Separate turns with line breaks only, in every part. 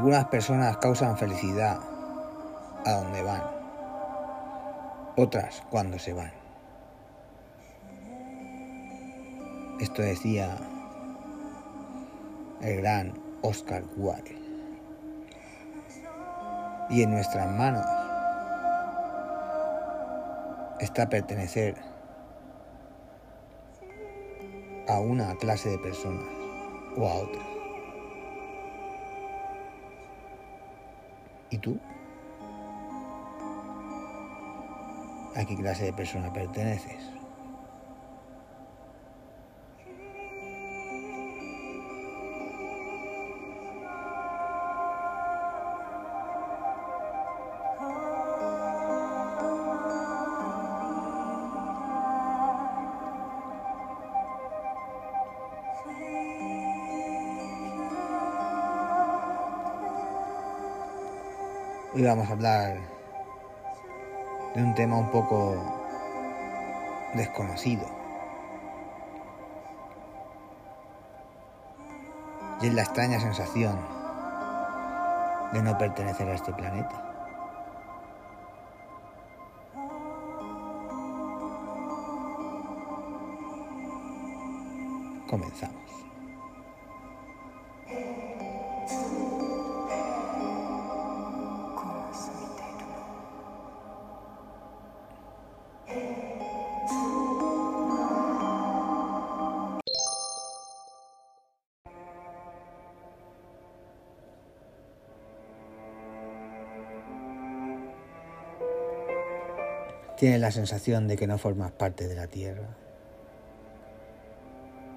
Algunas personas causan felicidad a donde van, otras cuando se van. Esto decía el gran Oscar Wilde. Y en nuestras manos está pertenecer a una clase de personas o a otra. ¿Y tú? ¿A qué clase de persona perteneces? Hoy vamos a hablar de un tema un poco desconocido. Y es la extraña sensación de no pertenecer a este planeta. Comenzamos. Tienes la sensación de que no formas parte de la Tierra.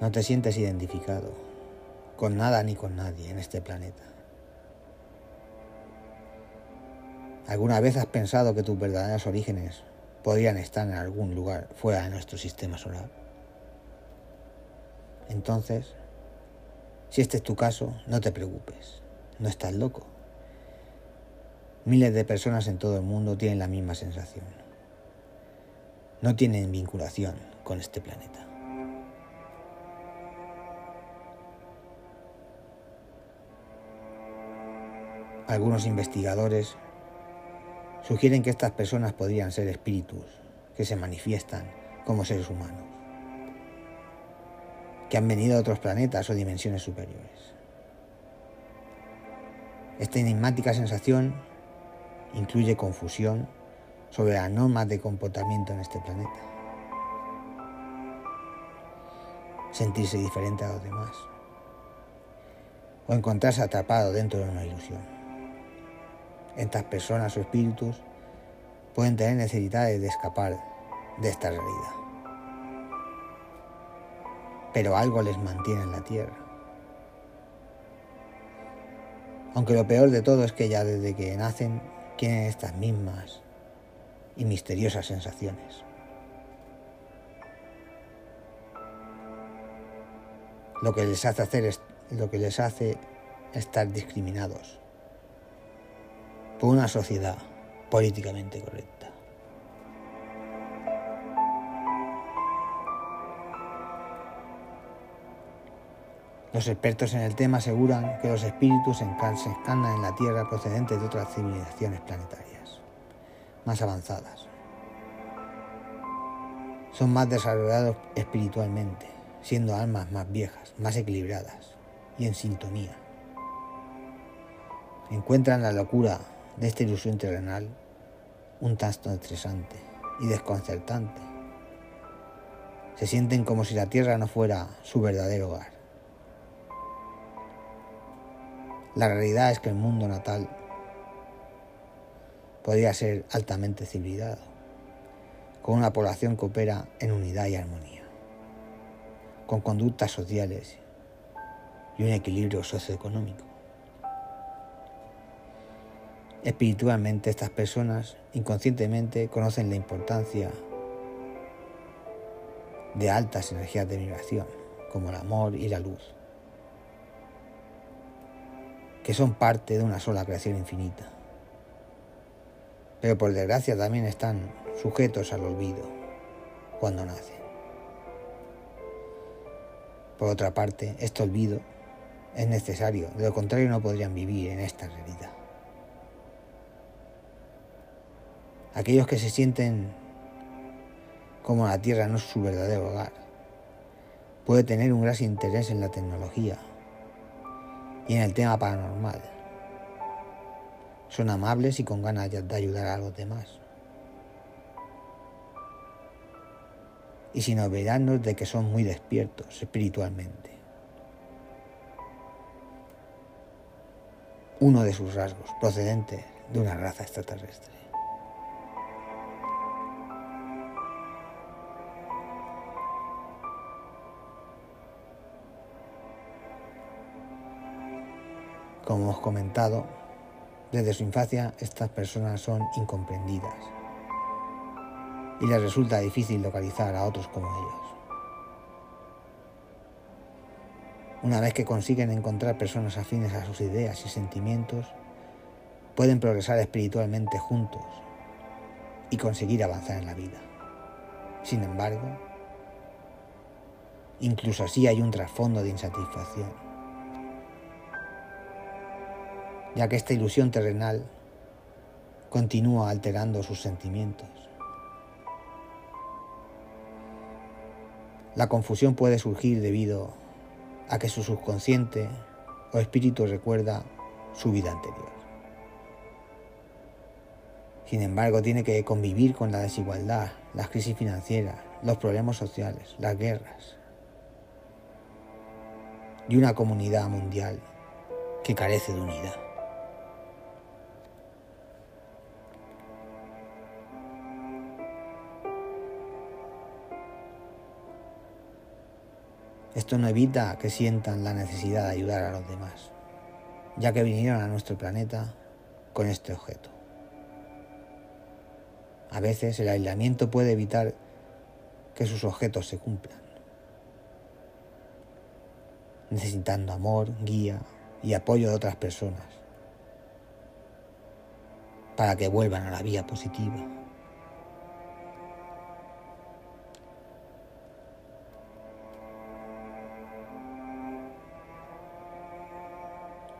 No te sientes identificado con nada ni con nadie en este planeta. ¿Alguna vez has pensado que tus verdaderos orígenes podrían estar en algún lugar fuera de nuestro sistema solar? Entonces, si este es tu caso, no te preocupes, no estás loco. Miles de personas en todo el mundo tienen la misma sensación no tienen vinculación con este planeta. Algunos investigadores sugieren que estas personas podrían ser espíritus que se manifiestan como seres humanos, que han venido de otros planetas o dimensiones superiores. Esta enigmática sensación incluye confusión, sobre las normas de comportamiento en este planeta. Sentirse diferente a los demás. O encontrarse atrapado dentro de una ilusión. Estas personas o espíritus pueden tener necesidades de escapar de esta realidad. Pero algo les mantiene en la Tierra. Aunque lo peor de todo es que ya desde que nacen tienen estas mismas y misteriosas sensaciones. Lo que les hace hacer es, lo que les hace estar discriminados por una sociedad políticamente correcta. Los expertos en el tema aseguran que los espíritus se encarnan en la Tierra procedentes de otras civilizaciones planetarias más avanzadas. Son más desarrollados espiritualmente, siendo almas más viejas, más equilibradas y en sintonía. Encuentran la locura de esta ilusión terrenal un tanto estresante y desconcertante. Se sienten como si la tierra no fuera su verdadero hogar. La realidad es que el mundo natal podría ser altamente civilizado, con una población que opera en unidad y armonía, con conductas sociales y un equilibrio socioeconómico. Espiritualmente estas personas inconscientemente conocen la importancia de altas energías de vibración, como el amor y la luz, que son parte de una sola creación infinita pero por desgracia también están sujetos al olvido cuando nacen. Por otra parte, este olvido es necesario, de lo contrario no podrían vivir en esta realidad. Aquellos que se sienten como la Tierra no es su verdadero hogar, puede tener un gran interés en la tecnología y en el tema paranormal. Son amables y con ganas de ayudar a los demás. Y sin olvidarnos de que son muy despiertos espiritualmente. Uno de sus rasgos, procedente de una raza extraterrestre. Como hemos comentado, desde su infancia estas personas son incomprendidas y les resulta difícil localizar a otros como ellos. Una vez que consiguen encontrar personas afines a sus ideas y sentimientos, pueden progresar espiritualmente juntos y conseguir avanzar en la vida. Sin embargo, incluso así hay un trasfondo de insatisfacción ya que esta ilusión terrenal continúa alterando sus sentimientos. La confusión puede surgir debido a que su subconsciente o espíritu recuerda su vida anterior. Sin embargo, tiene que convivir con la desigualdad, las crisis financieras, los problemas sociales, las guerras y una comunidad mundial que carece de unidad. Esto no evita que sientan la necesidad de ayudar a los demás, ya que vinieron a nuestro planeta con este objeto. A veces el aislamiento puede evitar que sus objetos se cumplan, necesitando amor, guía y apoyo de otras personas para que vuelvan a la vía positiva.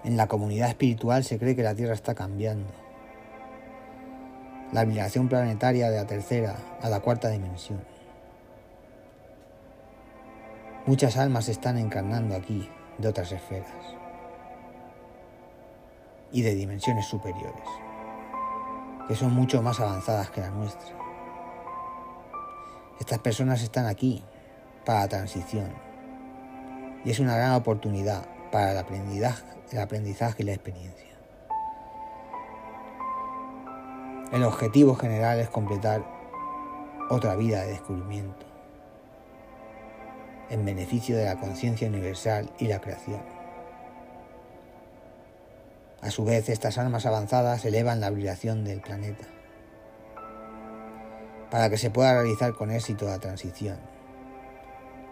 En la comunidad espiritual se cree que la Tierra está cambiando. La migración planetaria de la tercera a la cuarta dimensión. Muchas almas se están encarnando aquí de otras esferas y de dimensiones superiores, que son mucho más avanzadas que la nuestra. Estas personas están aquí para la transición y es una gran oportunidad para el aprendizaje, el aprendizaje y la experiencia. El objetivo general es completar otra vida de descubrimiento en beneficio de la conciencia universal y la creación. A su vez, estas almas avanzadas elevan la vibración del planeta para que se pueda realizar con éxito la transición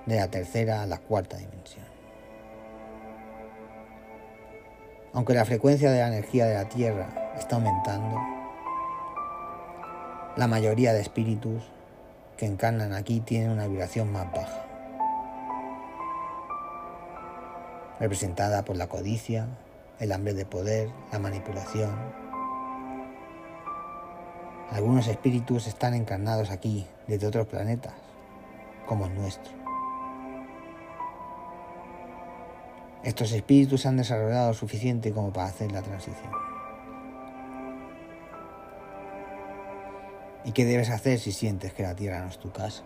de la tercera a la cuarta dimensión. Aunque la frecuencia de la energía de la Tierra está aumentando, la mayoría de espíritus que encarnan aquí tienen una vibración más baja, representada por la codicia, el hambre de poder, la manipulación. Algunos espíritus están encarnados aquí desde otros planetas, como el nuestro. Estos espíritus han desarrollado suficiente como para hacer la transición. ¿Y qué debes hacer si sientes que la tierra no es tu casa?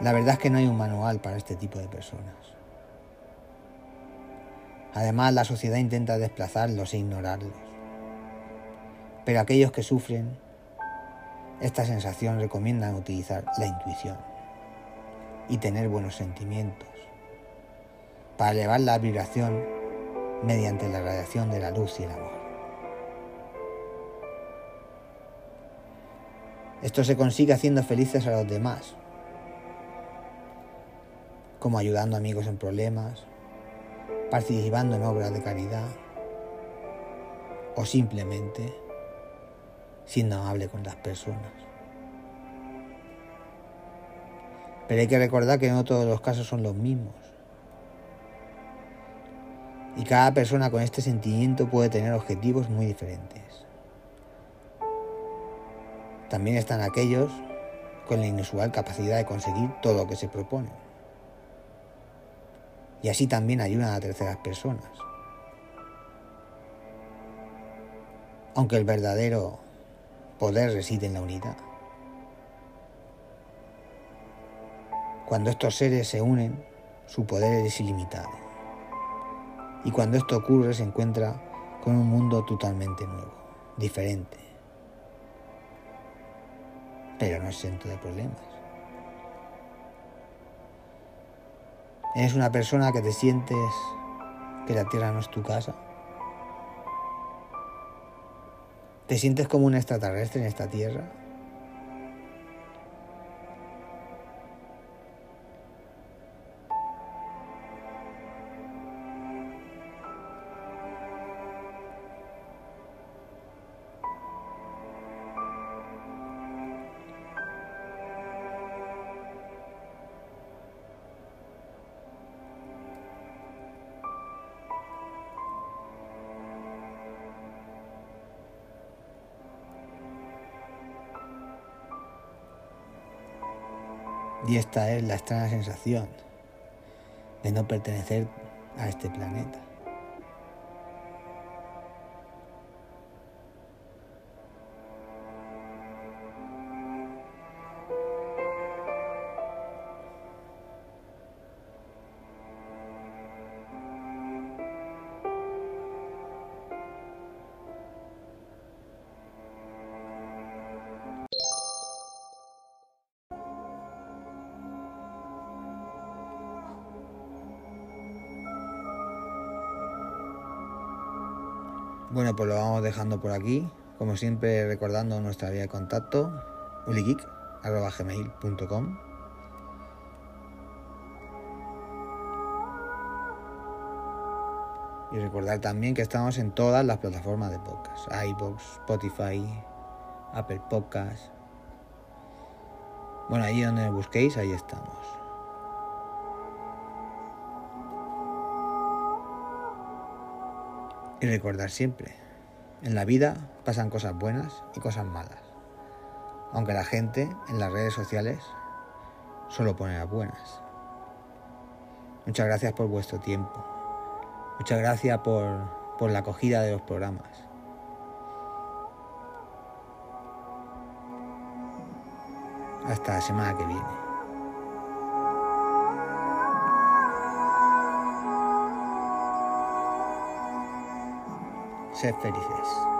La verdad es que no hay un manual para este tipo de personas. Además, la sociedad intenta desplazarlos e ignorarlos. Pero aquellos que sufren esta sensación recomiendan utilizar la intuición y tener buenos sentimientos, para elevar la vibración mediante la radiación de la luz y el amor. Esto se consigue haciendo felices a los demás, como ayudando a amigos en problemas, participando en obras de caridad o simplemente siendo amable con las personas. Pero hay que recordar que no todos los casos son los mismos. Y cada persona con este sentimiento puede tener objetivos muy diferentes. También están aquellos con la inusual capacidad de conseguir todo lo que se propone. Y así también ayudan a terceras personas. Aunque el verdadero poder reside en la unidad. Cuando estos seres se unen, su poder es ilimitado. Y cuando esto ocurre se encuentra con un mundo totalmente nuevo, diferente, pero no exento de problemas. ¿Eres una persona que te sientes que la tierra no es tu casa? ¿Te sientes como un extraterrestre en esta tierra? Y esta es la extraña sensación de no pertenecer a este planeta. Bueno, pues lo vamos dejando por aquí. Como siempre, recordando nuestra vía de contacto, uligeek.gmail.com Y recordar también que estamos en todas las plataformas de podcast. iBox, Spotify, Apple Podcasts. Bueno, ahí donde busquéis, ahí estamos. Y recordar siempre, en la vida pasan cosas buenas y cosas malas. Aunque la gente en las redes sociales solo pone las buenas. Muchas gracias por vuestro tiempo. Muchas gracias por, por la acogida de los programas. Hasta la semana que viene. Sed felices.